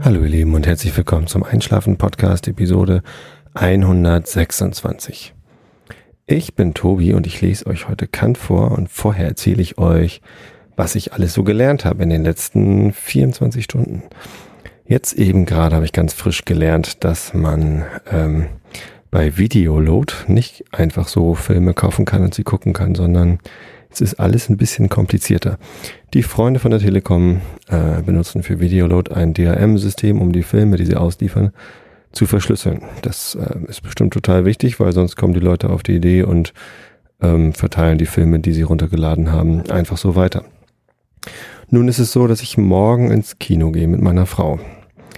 Hallo ihr Lieben und herzlich willkommen zum Einschlafen Podcast Episode 126. Ich bin Tobi und ich lese euch heute Kant vor und vorher erzähle ich euch, was ich alles so gelernt habe in den letzten 24 Stunden. Jetzt eben gerade habe ich ganz frisch gelernt, dass man ähm, bei Videoload nicht einfach so Filme kaufen kann und sie gucken kann, sondern es ist alles ein bisschen komplizierter. Die Freunde von der Telekom äh, benutzen für Videoload ein DRM-System, um die Filme, die sie ausliefern, zu verschlüsseln. Das äh, ist bestimmt total wichtig, weil sonst kommen die Leute auf die Idee und ähm, verteilen die Filme, die sie runtergeladen haben, einfach so weiter. Nun ist es so, dass ich morgen ins Kino gehe mit meiner Frau.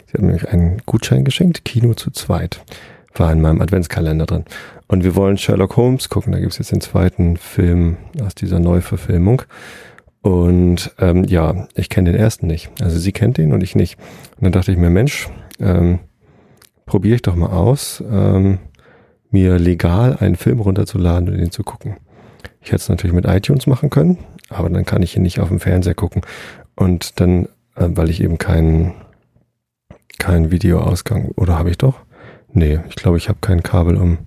Sie hat mir einen Gutschein geschenkt, Kino zu zweit war in meinem Adventskalender drin. Und wir wollen Sherlock Holmes gucken. Da gibt es jetzt den zweiten Film aus dieser Neuverfilmung. Und ähm, ja, ich kenne den ersten nicht. Also sie kennt den und ich nicht. Und dann dachte ich mir, Mensch, ähm, probiere ich doch mal aus, ähm, mir legal einen Film runterzuladen und den zu gucken. Ich hätte es natürlich mit iTunes machen können, aber dann kann ich ihn nicht auf dem Fernseher gucken. Und dann, äh, weil ich eben keinen keinen Videoausgang, oder habe ich doch? Nee, ich glaube, ich habe kein Kabel, um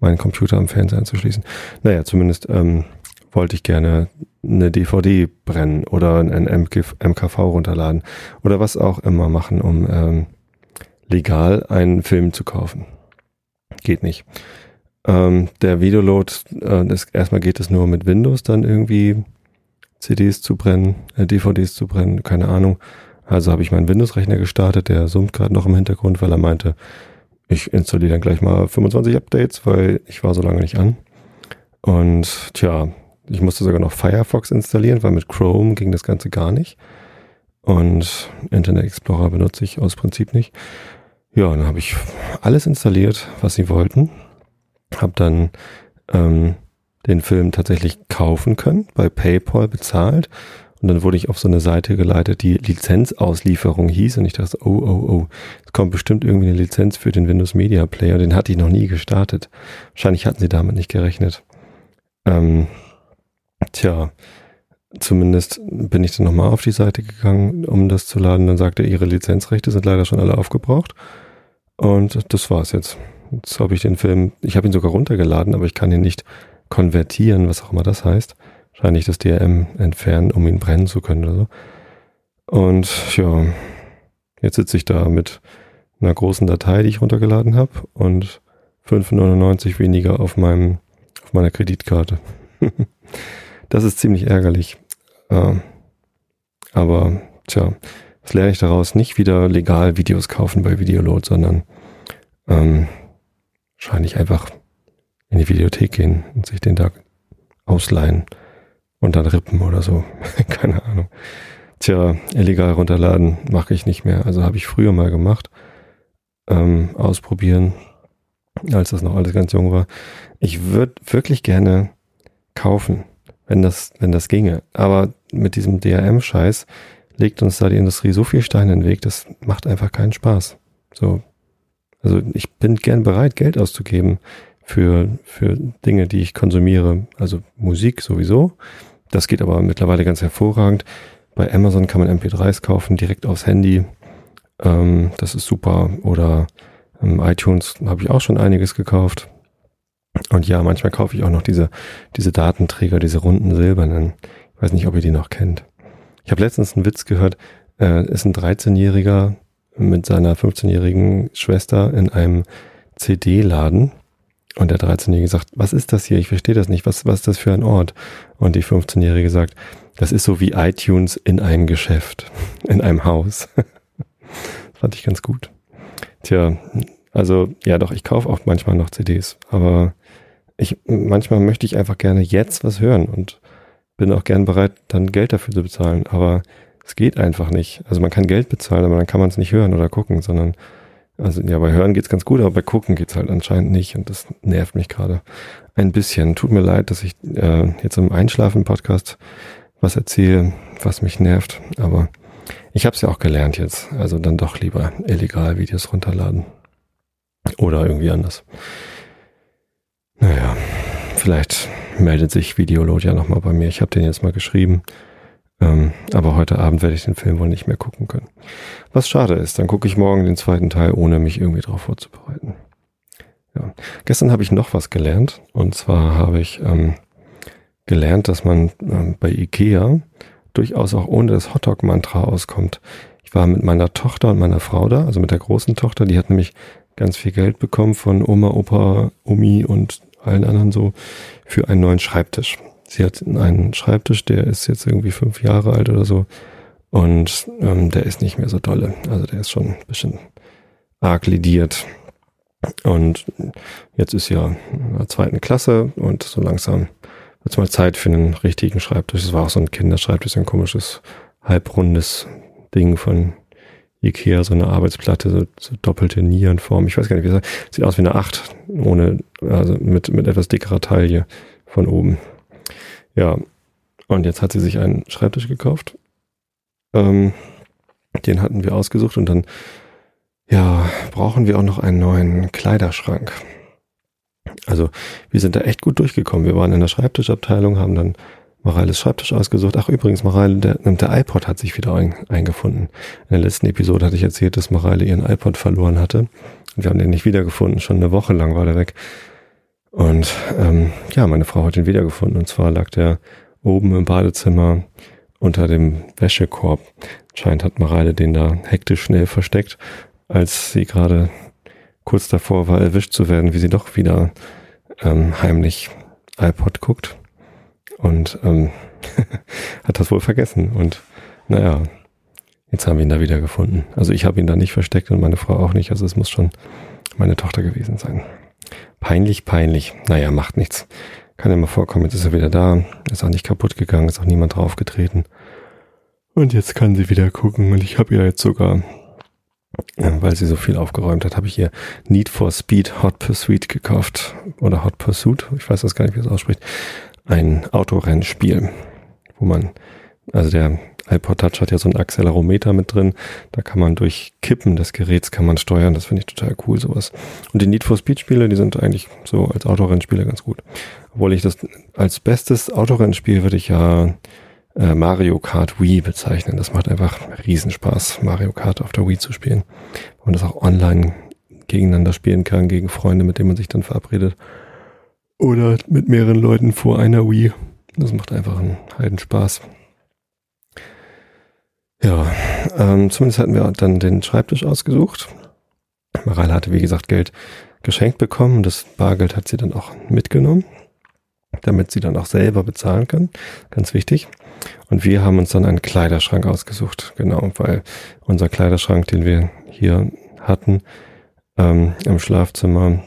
meinen Computer am Fernseher anzuschließen. Naja, zumindest ähm, wollte ich gerne eine DVD brennen oder ein MKV, runterladen oder was auch immer machen, um ähm, legal einen Film zu kaufen. Geht nicht. Ähm, der Videoload, äh, das, erstmal geht es nur mit Windows dann irgendwie CDs zu brennen, äh, DVDs zu brennen, keine Ahnung. Also habe ich meinen Windows-Rechner gestartet, der summt gerade noch im Hintergrund, weil er meinte, ich installiere dann gleich mal 25 Updates, weil ich war so lange nicht an. Und tja, ich musste sogar noch Firefox installieren, weil mit Chrome ging das Ganze gar nicht. Und Internet Explorer benutze ich aus Prinzip nicht. Ja, dann habe ich alles installiert, was sie wollten. Habe dann ähm, den Film tatsächlich kaufen können, bei PayPal bezahlt und dann wurde ich auf so eine Seite geleitet, die Lizenzauslieferung hieß. Und ich dachte, oh, oh, oh, es kommt bestimmt irgendwie eine Lizenz für den Windows Media Player. Den hatte ich noch nie gestartet. Wahrscheinlich hatten sie damit nicht gerechnet. Ähm, tja, zumindest bin ich dann nochmal auf die Seite gegangen, um das zu laden. Dann sagte er, ihre Lizenzrechte sind leider schon alle aufgebraucht. Und das war's jetzt. Jetzt habe ich den Film, ich habe ihn sogar runtergeladen, aber ich kann ihn nicht konvertieren, was auch immer das heißt wahrscheinlich das DRM entfernen, um ihn brennen zu können oder so. Und ja, jetzt sitze ich da mit einer großen Datei, die ich runtergeladen habe und 5,99 weniger auf meinem auf meiner Kreditkarte. das ist ziemlich ärgerlich. Ähm, aber tja, was lerne ich daraus? Nicht wieder legal Videos kaufen bei Videoload, sondern ähm, wahrscheinlich einfach in die Videothek gehen und sich den da ausleihen und dann rippen oder so. Keine Ahnung. Tja, illegal runterladen mache ich nicht mehr. Also habe ich früher mal gemacht. Ähm, ausprobieren, als das noch alles ganz jung war. Ich würde wirklich gerne kaufen, wenn das, wenn das ginge. Aber mit diesem DRM-Scheiß legt uns da die Industrie so viel Steine in den Weg, das macht einfach keinen Spaß. So. Also ich bin gern bereit, Geld auszugeben für, für Dinge, die ich konsumiere. Also Musik sowieso. Das geht aber mittlerweile ganz hervorragend. Bei Amazon kann man MP3s kaufen, direkt aufs Handy. Ähm, das ist super. Oder ähm, iTunes habe ich auch schon einiges gekauft. Und ja, manchmal kaufe ich auch noch diese, diese Datenträger, diese runden silbernen. Ich weiß nicht, ob ihr die noch kennt. Ich habe letztens einen Witz gehört. Äh, ist ein 13-Jähriger mit seiner 15-jährigen Schwester in einem CD-Laden und der 13-Jährige sagt, was ist das hier? Ich verstehe das nicht. Was, was ist das für ein Ort? Und die 15-Jährige sagt, das ist so wie iTunes in einem Geschäft, in einem Haus. fand ich ganz gut. Tja, also ja doch, ich kaufe auch manchmal noch CDs, aber ich manchmal möchte ich einfach gerne jetzt was hören und bin auch gern bereit, dann Geld dafür zu bezahlen. Aber es geht einfach nicht. Also man kann Geld bezahlen, aber dann kann man es nicht hören oder gucken, sondern also ja, bei Hören geht's ganz gut, aber bei Gucken geht's halt anscheinend nicht und das nervt mich gerade ein bisschen. Tut mir leid, dass ich äh, jetzt im Einschlafen-Podcast was erzähle, was mich nervt, aber ich habe es ja auch gelernt jetzt. Also dann doch lieber illegal Videos runterladen. Oder irgendwie anders. Naja, vielleicht meldet sich Videoload ja nochmal bei mir. Ich habe den jetzt mal geschrieben. Ähm, aber heute Abend werde ich den Film wohl nicht mehr gucken können. Was schade ist, dann gucke ich morgen den zweiten Teil, ohne mich irgendwie darauf vorzubereiten. Ja. Gestern habe ich noch was gelernt. Und zwar habe ich ähm, gelernt, dass man ähm, bei Ikea durchaus auch ohne das Hotdog-Mantra auskommt. Ich war mit meiner Tochter und meiner Frau da, also mit der großen Tochter, die hat nämlich ganz viel Geld bekommen von Oma, Opa, Omi und allen anderen so für einen neuen Schreibtisch. Sie hat einen Schreibtisch, der ist jetzt irgendwie fünf Jahre alt oder so. Und ähm, der ist nicht mehr so dolle. Also der ist schon ein bisschen arg lidiert. Und jetzt ist ja in der zweiten Klasse und so langsam wird es mal Zeit für einen richtigen Schreibtisch. Das war auch so ein Kinderschreibtisch, ein komisches, halbrundes Ding von Ikea, so eine Arbeitsplatte, so, so doppelte Nierenform. Ich weiß gar nicht, wie das sieht aus wie eine Acht, ohne, also mit, mit etwas dickerer Taille von oben. Ja, und jetzt hat sie sich einen Schreibtisch gekauft. Ähm, den hatten wir ausgesucht und dann, ja, brauchen wir auch noch einen neuen Kleiderschrank. Also wir sind da echt gut durchgekommen. Wir waren in der Schreibtischabteilung, haben dann Mareiles Schreibtisch ausgesucht. Ach übrigens, Mareile, der, der iPod hat sich wieder ein, eingefunden. In der letzten Episode hatte ich erzählt, dass Mareile ihren iPod verloren hatte. Und wir haben den nicht wiedergefunden. Schon eine Woche lang war der weg. Und ähm, ja, meine Frau hat ihn wiedergefunden. Und zwar lag der oben im Badezimmer unter dem Wäschekorb. Scheint hat Mareile den da hektisch schnell versteckt, als sie gerade kurz davor war, erwischt zu werden, wie sie doch wieder ähm, heimlich iPod guckt. Und ähm, hat das wohl vergessen. Und naja, jetzt haben wir ihn da wieder gefunden. Also ich habe ihn da nicht versteckt und meine Frau auch nicht. Also es muss schon meine Tochter gewesen sein. Peinlich, peinlich. Naja, macht nichts. Kann ja mal vorkommen, jetzt ist er wieder da. Ist auch nicht kaputt gegangen, ist auch niemand draufgetreten. Und jetzt kann sie wieder gucken. Und ich habe ihr jetzt sogar, weil sie so viel aufgeräumt hat, habe ich ihr Need for Speed Hot Pursuit gekauft. Oder Hot Pursuit. Ich weiß das gar nicht, wie es ausspricht. Ein Autorennspiel, wo man, also der iPod Touch hat ja so ein Accelerometer mit drin. Da kann man durch Kippen des Geräts kann man steuern. Das finde ich total cool, sowas. Und die Need for Speed Spiele, die sind eigentlich so als Autorennspiele ganz gut. Obwohl ich das als bestes Autorennspiel würde ich ja äh, Mario Kart Wii bezeichnen. Das macht einfach Riesenspaß, Mario Kart auf der Wii zu spielen. Und das auch online gegeneinander spielen kann, gegen Freunde, mit denen man sich dann verabredet. Oder mit mehreren Leuten vor einer Wii. Das macht einfach einen Heidenspaß. Ja, ähm, zumindest hatten wir dann den Schreibtisch ausgesucht. Mareile hatte, wie gesagt, Geld geschenkt bekommen. Das Bargeld hat sie dann auch mitgenommen, damit sie dann auch selber bezahlen kann. Ganz wichtig. Und wir haben uns dann einen Kleiderschrank ausgesucht. Genau, weil unser Kleiderschrank, den wir hier hatten, ähm, im Schlafzimmer,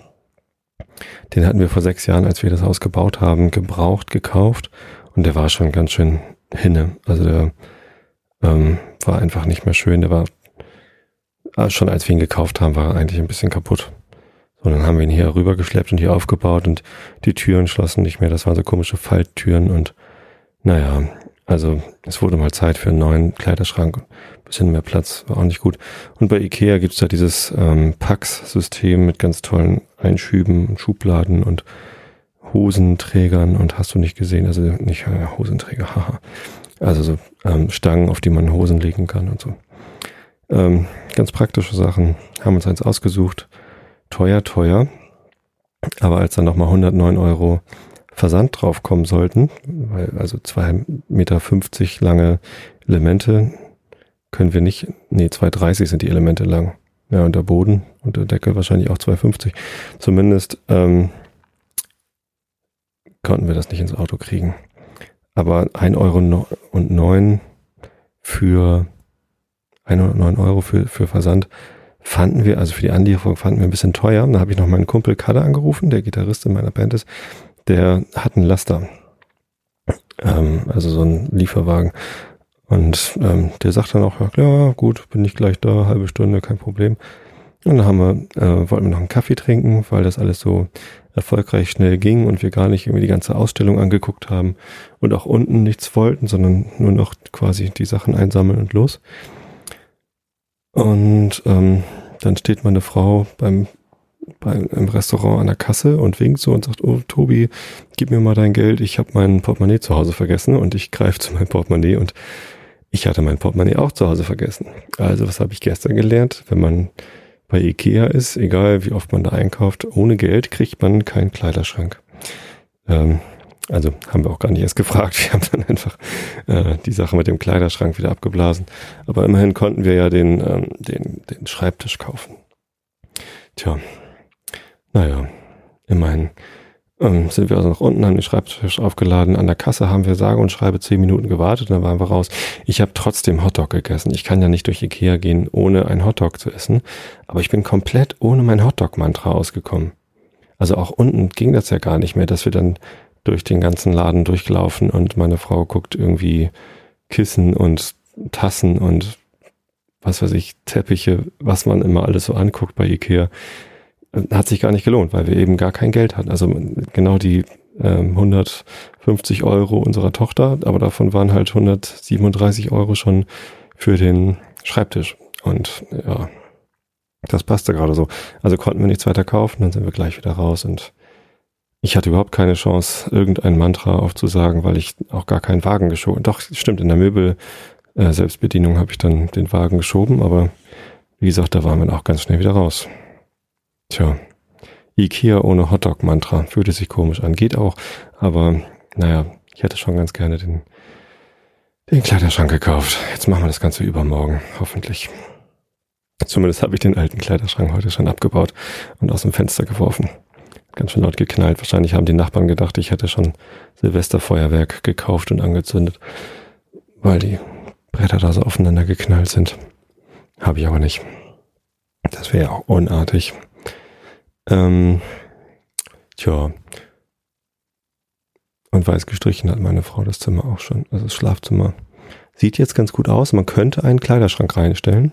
den hatten wir vor sechs Jahren, als wir das Haus gebaut haben, gebraucht, gekauft. Und der war schon ganz schön hinne. Also der ähm, war einfach nicht mehr schön. Der war ah, schon als wir ihn gekauft haben, war er eigentlich ein bisschen kaputt. So, dann haben wir ihn hier rübergeschleppt und hier aufgebaut und die Türen schlossen nicht mehr. Das waren so komische Falttüren und naja, also es wurde mal Zeit für einen neuen Kleiderschrank. Ein bisschen mehr Platz, war auch nicht gut. Und bei Ikea gibt's da dieses ähm, Pax-System mit ganz tollen Einschüben, Schubladen und Hosenträgern und hast du nicht gesehen, also nicht äh, Hosenträger, haha. Also so ähm, Stangen, auf die man Hosen legen kann und so. Ähm, ganz praktische Sachen. Haben uns eins ausgesucht. Teuer, teuer. Aber als dann nochmal 109 Euro Versand draufkommen sollten, weil also 2,50 Meter lange Elemente können wir nicht, nee, 2,30 sind die Elemente lang. Ja, und der Boden und der Deckel wahrscheinlich auch 2,50. Zumindest ähm, konnten wir das nicht ins Auto kriegen. Aber 1,09 Euro für 109 Euro für, für Versand fanden wir, also für die Anlieferung fanden wir ein bisschen teuer. Da habe ich noch meinen Kumpel Kader angerufen, der Gitarrist in meiner Band ist. Der hat einen Laster. Ähm, also so einen Lieferwagen. Und ähm, der sagt dann auch, ja, gut, bin ich gleich da, halbe Stunde, kein Problem. Und dann haben wir, äh, wollten wir noch einen Kaffee trinken, weil das alles so erfolgreich schnell ging und wir gar nicht irgendwie die ganze Ausstellung angeguckt haben und auch unten nichts wollten, sondern nur noch quasi die Sachen einsammeln und los. Und ähm, dann steht meine Frau beim bei, im Restaurant an der Kasse und winkt so und sagt, oh Tobi, gib mir mal dein Geld, ich habe mein Portemonnaie zu Hause vergessen und ich greife zu meinem Portemonnaie und ich hatte mein Portemonnaie auch zu Hause vergessen. Also was habe ich gestern gelernt? Wenn man bei Ikea ist, egal wie oft man da einkauft, ohne Geld kriegt man keinen Kleiderschrank. Ähm, also haben wir auch gar nicht erst gefragt. Wir haben dann einfach äh, die Sache mit dem Kleiderschrank wieder abgeblasen. Aber immerhin konnten wir ja den, ähm, den, den Schreibtisch kaufen. Tja, naja, immerhin ähm, sind wir also nach unten, haben den Schreibtisch aufgeladen. An der Kasse haben wir sage und schreibe zehn Minuten gewartet dann waren wir raus. Ich habe trotzdem Hotdog gegessen. Ich kann ja nicht durch Ikea gehen, ohne ein Hotdog zu essen. Aber ich bin komplett ohne mein Hotdog-Mantra ausgekommen. Also auch unten ging das ja gar nicht mehr, dass wir dann durch den ganzen Laden durchgelaufen und meine Frau guckt irgendwie Kissen und Tassen und was weiß ich, Teppiche, was man immer alles so anguckt bei Ikea, hat sich gar nicht gelohnt, weil wir eben gar kein Geld hatten. Also genau die ähm, 150 Euro unserer Tochter, aber davon waren halt 137 Euro schon für den Schreibtisch. Und ja, das passte gerade so. Also konnten wir nichts weiter kaufen, dann sind wir gleich wieder raus und ich hatte überhaupt keine Chance, irgendein Mantra aufzusagen, weil ich auch gar keinen Wagen geschoben. Doch, stimmt, in der Möbel äh, Selbstbedienung habe ich dann den Wagen geschoben, aber wie gesagt, da waren wir auch ganz schnell wieder raus. Tja, Ikea ohne Hotdog-Mantra fühlte sich komisch an, geht auch, aber naja, ich hätte schon ganz gerne den, den Kleiderschrank gekauft. Jetzt machen wir das Ganze übermorgen, hoffentlich. Zumindest habe ich den alten Kleiderschrank heute schon abgebaut und aus dem Fenster geworfen ganz schön laut geknallt. Wahrscheinlich haben die Nachbarn gedacht, ich hätte schon Silvesterfeuerwerk gekauft und angezündet, weil die Bretter da so aufeinander geknallt sind. Habe ich aber nicht. Das wäre ja auch unartig. Ähm, tja. Und weiß gestrichen hat meine Frau das Zimmer auch schon. Also das Schlafzimmer sieht jetzt ganz gut aus. Man könnte einen Kleiderschrank reinstellen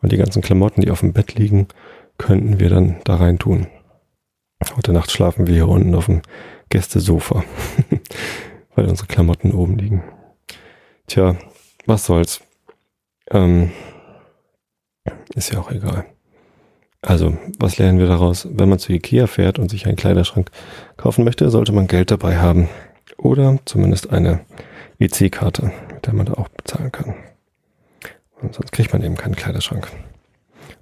und die ganzen Klamotten, die auf dem Bett liegen, könnten wir dann da rein tun. Heute Nacht schlafen wir hier unten auf dem Gästesofa, weil unsere Klamotten oben liegen. Tja, was soll's. Ähm, ist ja auch egal. Also, was lernen wir daraus? Wenn man zu Ikea fährt und sich einen Kleiderschrank kaufen möchte, sollte man Geld dabei haben. Oder zumindest eine EC-Karte, mit der man da auch bezahlen kann. Und sonst kriegt man eben keinen Kleiderschrank.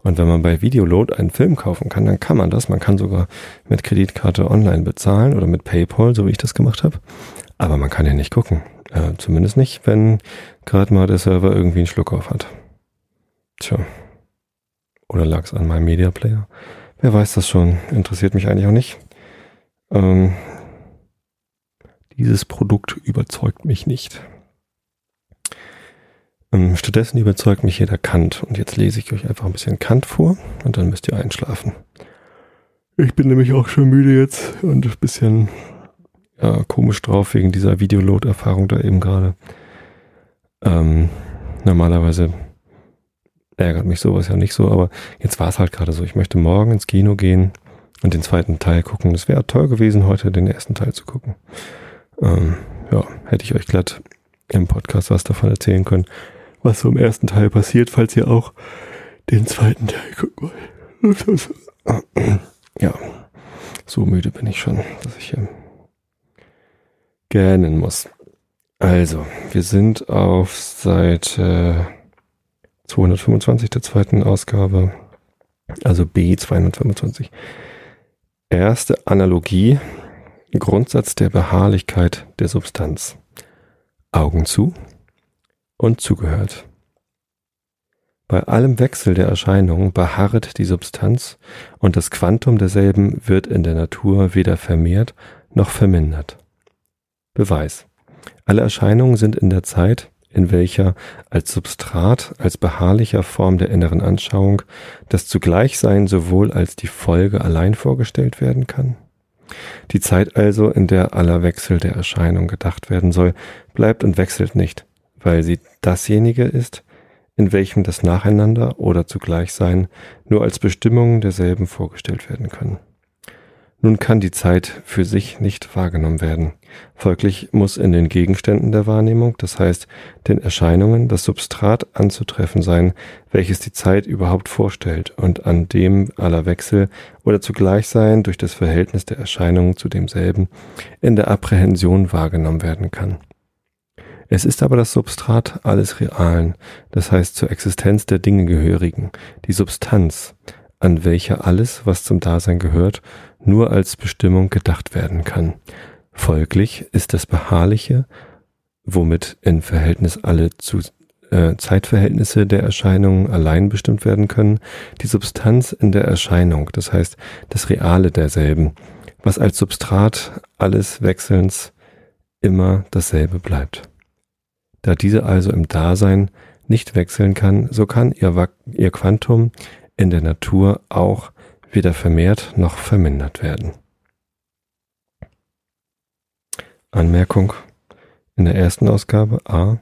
Und wenn man bei Videoload einen Film kaufen kann, dann kann man das. Man kann sogar mit Kreditkarte online bezahlen oder mit PayPal, so wie ich das gemacht habe. Aber man kann ja nicht gucken. Äh, zumindest nicht, wenn gerade mal der Server irgendwie einen Schluck auf hat. Tja. Oder lag es an meinem Media Player? Wer weiß das schon? Interessiert mich eigentlich auch nicht. Ähm, dieses Produkt überzeugt mich nicht. Ähm, stattdessen überzeugt mich hier der Kant. Und jetzt lese ich euch einfach ein bisschen Kant vor und dann müsst ihr einschlafen. Ich bin nämlich auch schon müde jetzt und ein bisschen ja, komisch drauf wegen dieser Videoload-Erfahrung da eben gerade. Ähm, normalerweise ärgert mich sowas ja nicht so, aber jetzt war es halt gerade so. Ich möchte morgen ins Kino gehen und den zweiten Teil gucken. Es wäre toll gewesen, heute den ersten Teil zu gucken. Ähm, ja, hätte ich euch glatt im Podcast was davon erzählen können was so im ersten Teil passiert, falls ihr auch den zweiten Teil guckt. Ja, so müde bin ich schon, dass ich hier gähnen muss. Also, wir sind auf Seite 225 der zweiten Ausgabe, also B 225. Erste Analogie, Grundsatz der Beharrlichkeit der Substanz. Augen zu und zugehört. Bei allem Wechsel der Erscheinungen beharret die Substanz und das Quantum derselben wird in der Natur weder vermehrt noch vermindert. Beweis. Alle Erscheinungen sind in der Zeit, in welcher als Substrat, als beharrlicher Form der inneren Anschauung das Zugleichsein sowohl als die Folge allein vorgestellt werden kann. Die Zeit also, in der aller Wechsel der Erscheinung gedacht werden soll, bleibt und wechselt nicht, weil sie dasjenige ist, in welchem das Nacheinander oder Zugleichsein nur als Bestimmungen derselben vorgestellt werden können. Nun kann die Zeit für sich nicht wahrgenommen werden. Folglich muss in den Gegenständen der Wahrnehmung, das heißt den Erscheinungen, das Substrat anzutreffen sein, welches die Zeit überhaupt vorstellt und an dem aller Wechsel oder zugleich sein durch das Verhältnis der Erscheinungen zu demselben in der Apprehension wahrgenommen werden kann. Es ist aber das Substrat alles Realen, das heißt zur Existenz der Dinge gehörigen, die Substanz, an welcher alles, was zum Dasein gehört, nur als Bestimmung gedacht werden kann. Folglich ist das Beharrliche, womit in Verhältnis alle zu äh, Zeitverhältnisse der Erscheinungen allein bestimmt werden können, die Substanz in der Erscheinung, das heißt das Reale derselben, was als Substrat alles Wechselns immer dasselbe bleibt. Da diese also im Dasein nicht wechseln kann, so kann ihr, ihr Quantum in der Natur auch weder vermehrt noch vermindert werden. Anmerkung in der ersten Ausgabe A.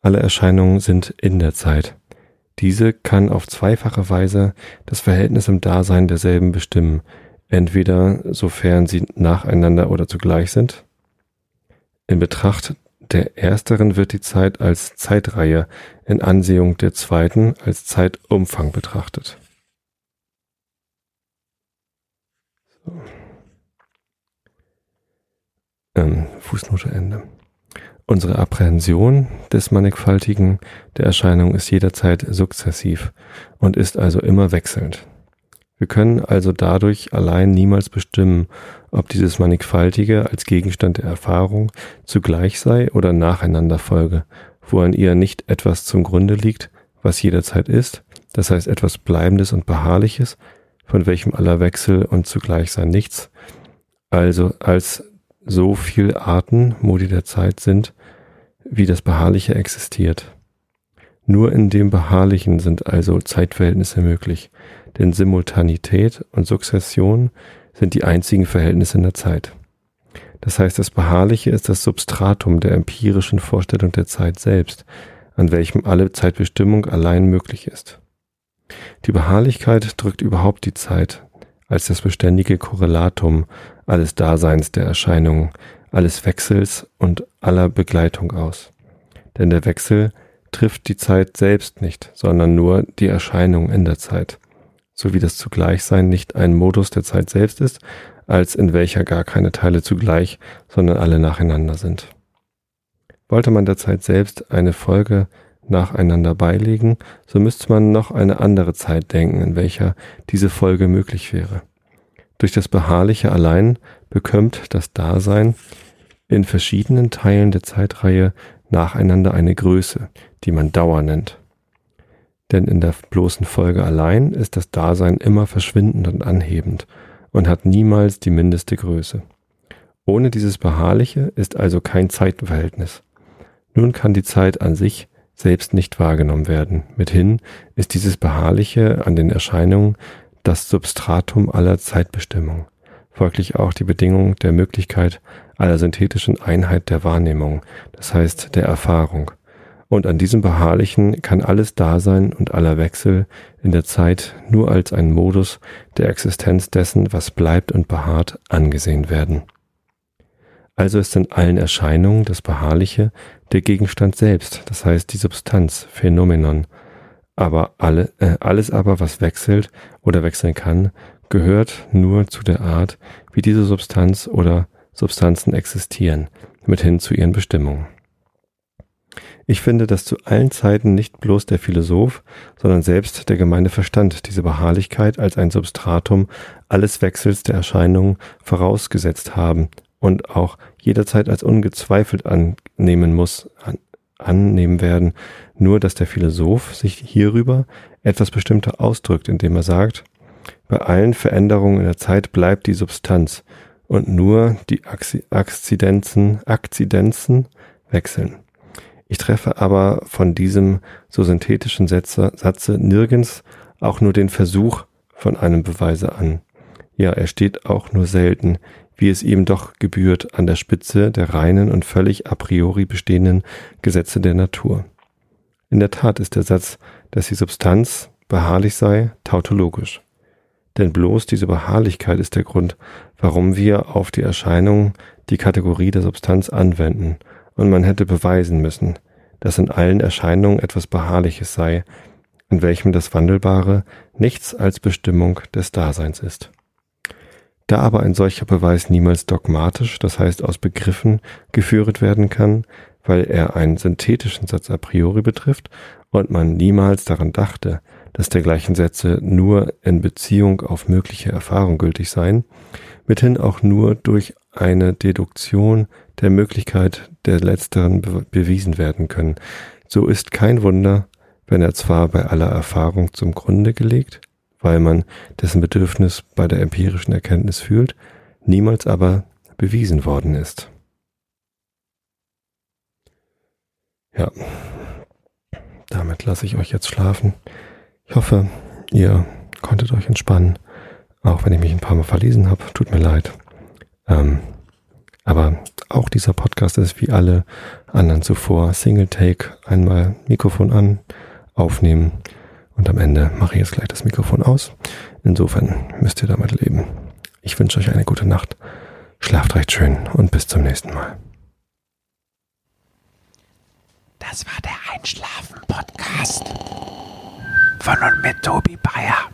Alle Erscheinungen sind in der Zeit. Diese kann auf zweifache Weise das Verhältnis im Dasein derselben bestimmen, entweder sofern sie nacheinander oder zugleich sind. In Betracht der ersteren wird die Zeit als Zeitreihe, in Ansehung der zweiten als Zeitumfang betrachtet. So. Ähm, Fußnote Ende. Unsere Apprehension des Mannigfaltigen der Erscheinung ist jederzeit sukzessiv und ist also immer wechselnd. Wir können also dadurch allein niemals bestimmen, ob dieses Mannigfaltige als Gegenstand der Erfahrung zugleich sei oder nacheinander folge, wo an ihr nicht etwas zum Grunde liegt, was jederzeit ist, das heißt etwas Bleibendes und Beharrliches, von welchem aller Wechsel und zugleich sein nichts, also als so viel Arten, Modi der Zeit sind, wie das Beharrliche existiert. Nur in dem Beharrlichen sind also Zeitverhältnisse möglich, denn Simultanität und Sukzession sind die einzigen Verhältnisse in der Zeit. Das heißt, das Beharrliche ist das Substratum der empirischen Vorstellung der Zeit selbst, an welchem alle Zeitbestimmung allein möglich ist. Die Beharrlichkeit drückt überhaupt die Zeit als das beständige Korrelatum alles Daseins der Erscheinungen, alles Wechsels und aller Begleitung aus. Denn der Wechsel trifft die Zeit selbst nicht, sondern nur die Erscheinung in der Zeit so wie das Zugleichsein nicht ein Modus der Zeit selbst ist, als in welcher gar keine Teile zugleich, sondern alle nacheinander sind. Wollte man der Zeit selbst eine Folge nacheinander beilegen, so müsste man noch eine andere Zeit denken, in welcher diese Folge möglich wäre. Durch das Beharrliche allein bekömmt das Dasein in verschiedenen Teilen der Zeitreihe nacheinander eine Größe, die man Dauer nennt denn in der bloßen Folge allein ist das Dasein immer verschwindend und anhebend und hat niemals die mindeste Größe. Ohne dieses Beharrliche ist also kein Zeitverhältnis. Nun kann die Zeit an sich selbst nicht wahrgenommen werden. Mithin ist dieses Beharrliche an den Erscheinungen das Substratum aller Zeitbestimmung, folglich auch die Bedingung der Möglichkeit aller synthetischen Einheit der Wahrnehmung, das heißt der Erfahrung, und an diesem Beharrlichen kann alles Dasein und aller Wechsel in der Zeit nur als ein Modus der Existenz dessen, was bleibt und beharrt, angesehen werden. Also ist in allen Erscheinungen das Beharrliche der Gegenstand selbst, das heißt die Substanz, Phänomenon. Aber alle, äh, alles aber, was wechselt oder wechseln kann, gehört nur zu der Art, wie diese Substanz oder Substanzen existieren, mithin zu ihren Bestimmungen. Ich finde, dass zu allen Zeiten nicht bloß der Philosoph, sondern selbst der gemeine Verstand diese Beharrlichkeit als ein Substratum alles Wechsels der Erscheinungen vorausgesetzt haben und auch jederzeit als ungezweifelt annehmen muss, an, annehmen werden, nur dass der Philosoph sich hierüber etwas bestimmter ausdrückt, indem er sagt, bei allen Veränderungen in der Zeit bleibt die Substanz und nur die Akzidenzen, Akzidenzen wechseln. Ich treffe aber von diesem so synthetischen Sätze, Satze nirgends auch nur den Versuch von einem Beweise an. Ja, er steht auch nur selten, wie es ihm doch gebührt, an der Spitze der reinen und völlig a priori bestehenden Gesetze der Natur. In der Tat ist der Satz, dass die Substanz beharrlich sei, tautologisch. Denn bloß diese Beharrlichkeit ist der Grund, warum wir auf die Erscheinung die Kategorie der Substanz anwenden. Und man hätte beweisen müssen, dass in allen Erscheinungen etwas Beharrliches sei, in welchem das Wandelbare nichts als Bestimmung des Daseins ist. Da aber ein solcher Beweis niemals dogmatisch, das heißt aus Begriffen, geführt werden kann, weil er einen synthetischen Satz a priori betrifft und man niemals daran dachte, dass dergleichen Sätze nur in Beziehung auf mögliche Erfahrung gültig seien, mithin auch nur durch eine Deduktion der Möglichkeit der letzteren be bewiesen werden können. So ist kein Wunder, wenn er zwar bei aller Erfahrung zum Grunde gelegt, weil man dessen Bedürfnis bei der empirischen Erkenntnis fühlt, niemals aber bewiesen worden ist. Ja, damit lasse ich euch jetzt schlafen. Ich hoffe, ihr konntet euch entspannen, auch wenn ich mich ein paar Mal verlesen habe. Tut mir leid. Ähm, aber auch dieser Podcast ist wie alle anderen zuvor Single Take. Einmal Mikrofon an, aufnehmen und am Ende mache ich jetzt gleich das Mikrofon aus. Insofern müsst ihr damit leben. Ich wünsche euch eine gute Nacht. Schlaft recht schön und bis zum nächsten Mal. Das war der Einschlafen-Podcast von und mit Tobi Bayer.